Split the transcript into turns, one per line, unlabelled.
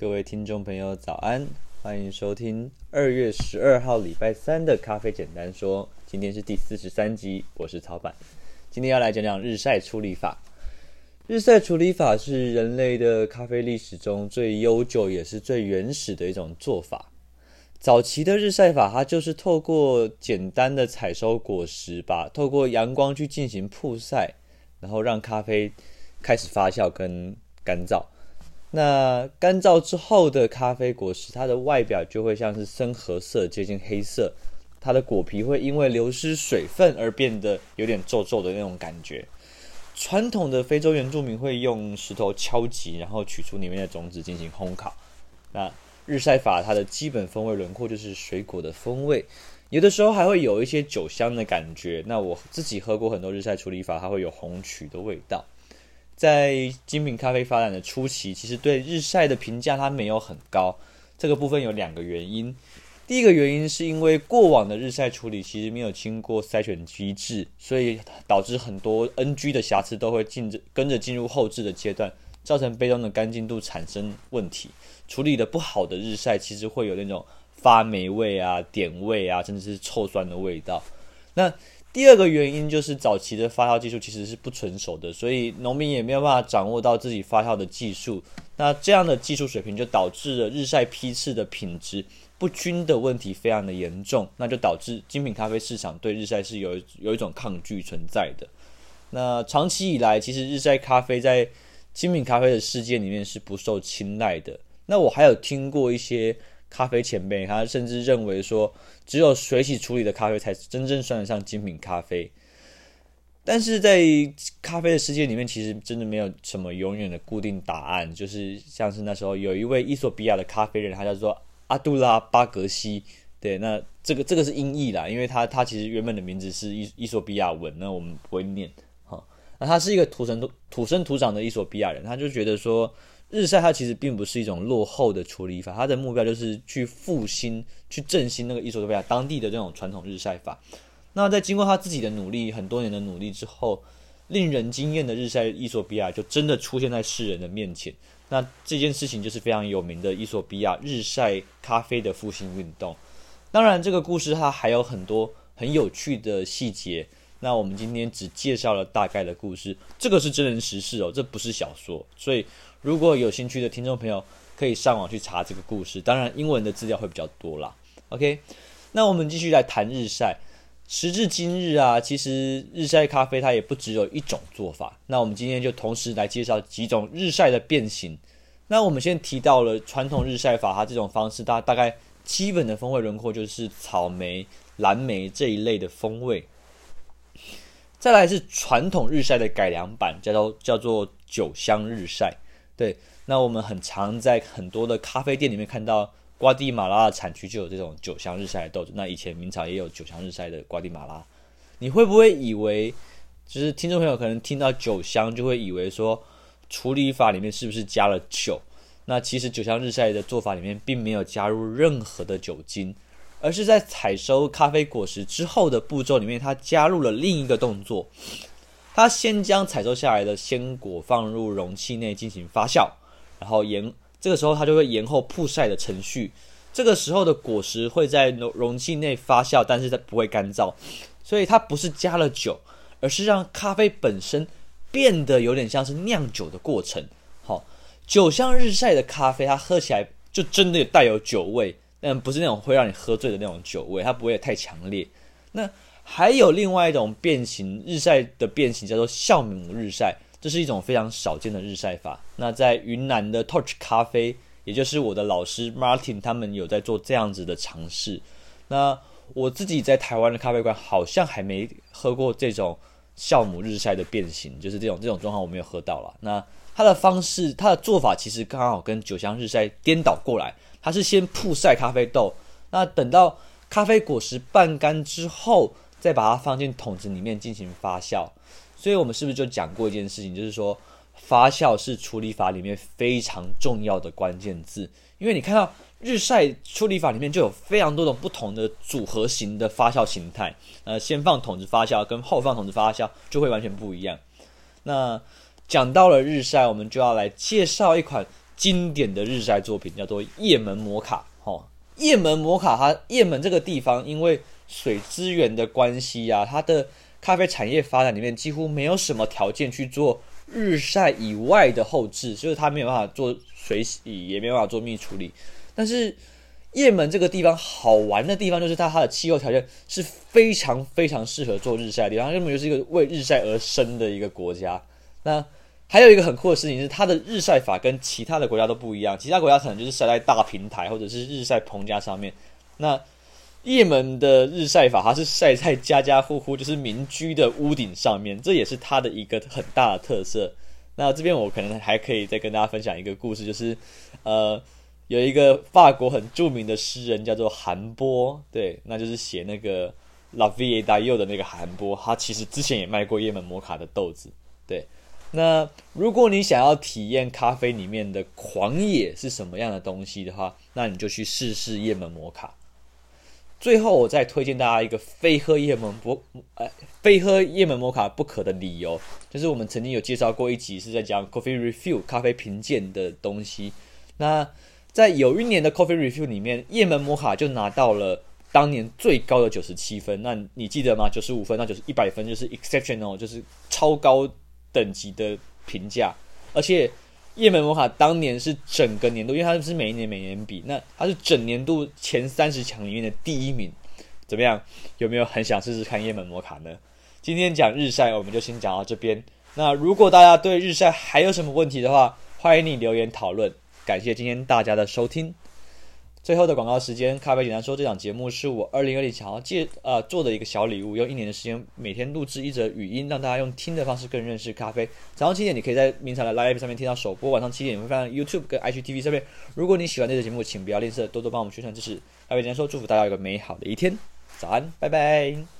各位听众朋友，早安！欢迎收听二月十二号礼拜三的咖啡简单说。今天是第四十三集，我是曹板。今天要来讲讲日晒处理法。日晒处理法是人类的咖啡历史中最悠久也是最原始的一种做法。早期的日晒法，它就是透过简单的采收果实吧，透过阳光去进行曝晒，然后让咖啡开始发酵跟干燥。那干燥之后的咖啡果实，它的外表就会像是深褐色，接近黑色。它的果皮会因为流失水分而变得有点皱皱的那种感觉。传统的非洲原住民会用石头敲击，然后取出里面的种子进行烘烤。那日晒法它的基本风味轮廓就是水果的风味，有的时候还会有一些酒香的感觉。那我自己喝过很多日晒处理法，它会有红曲的味道。在精品咖啡发展的初期，其实对日晒的评价它没有很高。这个部分有两个原因。第一个原因是因为过往的日晒处理其实没有经过筛选机制，所以导致很多 NG 的瑕疵都会进着跟着进入后置的阶段，造成杯中的干净度产生问题。处理的不好的日晒其实会有那种发霉味啊、点味啊，甚至是臭酸的味道。那第二个原因就是早期的发酵技术其实是不成熟的，所以农民也没有办法掌握到自己发酵的技术。那这样的技术水平就导致了日晒批次的品质不均的问题非常的严重，那就导致精品咖啡市场对日晒是有有一种抗拒存在的。那长期以来，其实日晒咖啡在精品咖啡的世界里面是不受青睐的。那我还有听过一些。咖啡前辈，他甚至认为说，只有水洗处理的咖啡才真正算得上精品咖啡。但是在咖啡的世界里面，其实真的没有什么永远的固定答案。就是像是那时候有一位伊索比亚的咖啡人，他叫做阿杜拉巴格西。对，那这个这个是音译啦，因为他他其实原本的名字是伊伊索比亚文，那我们不会念。哈，那他是一个土生土土生土长的伊索比亚人，他就觉得说。日晒它其实并不是一种落后的处理法，它的目标就是去复兴、去振兴那个伊索比亚当地的这种传统日晒法。那在经过他自己的努力，很多年的努力之后，令人惊艳的日晒伊索比亚就真的出现在世人的面前。那这件事情就是非常有名的伊索比亚日晒咖啡的复兴运动。当然，这个故事它还有很多很有趣的细节。那我们今天只介绍了大概的故事，这个是真人实事哦，这不是小说，所以。如果有兴趣的听众朋友，可以上网去查这个故事。当然，英文的资料会比较多啦。OK，那我们继续来谈日晒。时至今日啊，其实日晒咖啡它也不只有一种做法。那我们今天就同时来介绍几种日晒的变形。那我们先提到了传统日晒法，它这种方式，大大概基本的风味轮廓就是草莓、蓝莓这一类的风味。再来是传统日晒的改良版，叫做叫做酒香日晒。对，那我们很常在很多的咖啡店里面看到，瓜地马拉的产区就有这种酒香日晒的豆子。那以前明朝也有酒香日晒的瓜地马拉。你会不会以为，就是听众朋友可能听到酒香就会以为说，处理法里面是不是加了酒？那其实酒香日晒的做法里面并没有加入任何的酒精，而是在采收咖啡果实之后的步骤里面，它加入了另一个动作。它先将采收下来的鲜果放入容器内进行发酵，然后延这个时候它就会延后曝晒的程序。这个时候的果实会在容容器内发酵，但是它不会干燥，所以它不是加了酒，而是让咖啡本身变得有点像是酿酒的过程。好，酒香日晒的咖啡，它喝起来就真的带有酒味，但不是那种会让你喝醉的那种酒味，它不会太强烈。那还有另外一种变形日晒的变形，叫做酵母日晒，这是一种非常少见的日晒法。那在云南的 Torch 咖啡，也就是我的老师 Martin，他们有在做这样子的尝试。那我自己在台湾的咖啡馆好像还没喝过这种酵母日晒的变形，就是这种这种状况我没有喝到了。那它的方式，它的做法其实刚好跟酒香日晒颠倒过来，它是先曝晒咖啡豆，那等到咖啡果实半干之后。再把它放进桶子里面进行发酵，所以我们是不是就讲过一件事情，就是说发酵是处理法里面非常重要的关键字。因为你看到日晒处理法里面就有非常多种不同的组合型的发酵形态，呃，先放桶子发酵跟后放桶子发酵就会完全不一样。那讲到了日晒，我们就要来介绍一款经典的日晒作品，叫做叶门摩卡。哦，叶门摩卡，它叶门这个地方因为水资源的关系啊，它的咖啡产业发展里面几乎没有什么条件去做日晒以外的后制，就是它没有办法做水洗，也没有办法做蜜处理。但是叶门这个地方好玩的地方就是它它的气候条件是非常非常适合做日晒的地方，它根本就是一个为日晒而生的一个国家。那还有一个很酷的事情是，它的日晒法跟其他的国家都不一样，其他国家可能就是晒在大平台或者是日晒棚架上面，那。叶门的日晒法，它是晒在家家户户，就是民居的屋顶上面，这也是它的一个很大的特色。那这边我可能还可以再跟大家分享一个故事，就是呃，有一个法国很著名的诗人叫做韩波，对，那就是写那个 La Vie d'Art 的那个韩波，他其实之前也卖过叶门摩卡的豆子。对，那如果你想要体验咖啡里面的狂野是什么样的东西的话，那你就去试试叶门摩卡。最后，我再推荐大家一个非喝叶门摩，呃，非喝叶门摩卡不可的理由，就是我们曾经有介绍过一集是在讲 Coffee Review 咖啡评鉴的东西。那在有一年的 Coffee Review 里面，叶门摩卡就拿到了当年最高的九十七分。那你记得吗？九十五分，那就是一百分，就是 exceptional，就是超高等级的评价，而且。叶门摩卡当年是整个年度，因为它是每一年每年比，那它是整年度前三十强里面的第一名，怎么样？有没有很想试试看叶门摩卡呢？今天讲日晒，我们就先讲到这边。那如果大家对日晒还有什么问题的话，欢迎你留言讨论。感谢今天大家的收听。最后的广告时间，咖啡简单说，这档节目是我二零二零想要借呃做的一个小礼物，用一年的时间每天录制一则语音，让大家用听的方式更认识咖啡。早上七点你可以在明彩的 Live 上面听到首播，晚上七点你会放在 YouTube 跟 H T V 上面。如果你喜欢这个节目，请不要吝啬，多多帮我们宣传支持。咖啡简单说，祝福大家有个美好的一天，早安，拜拜。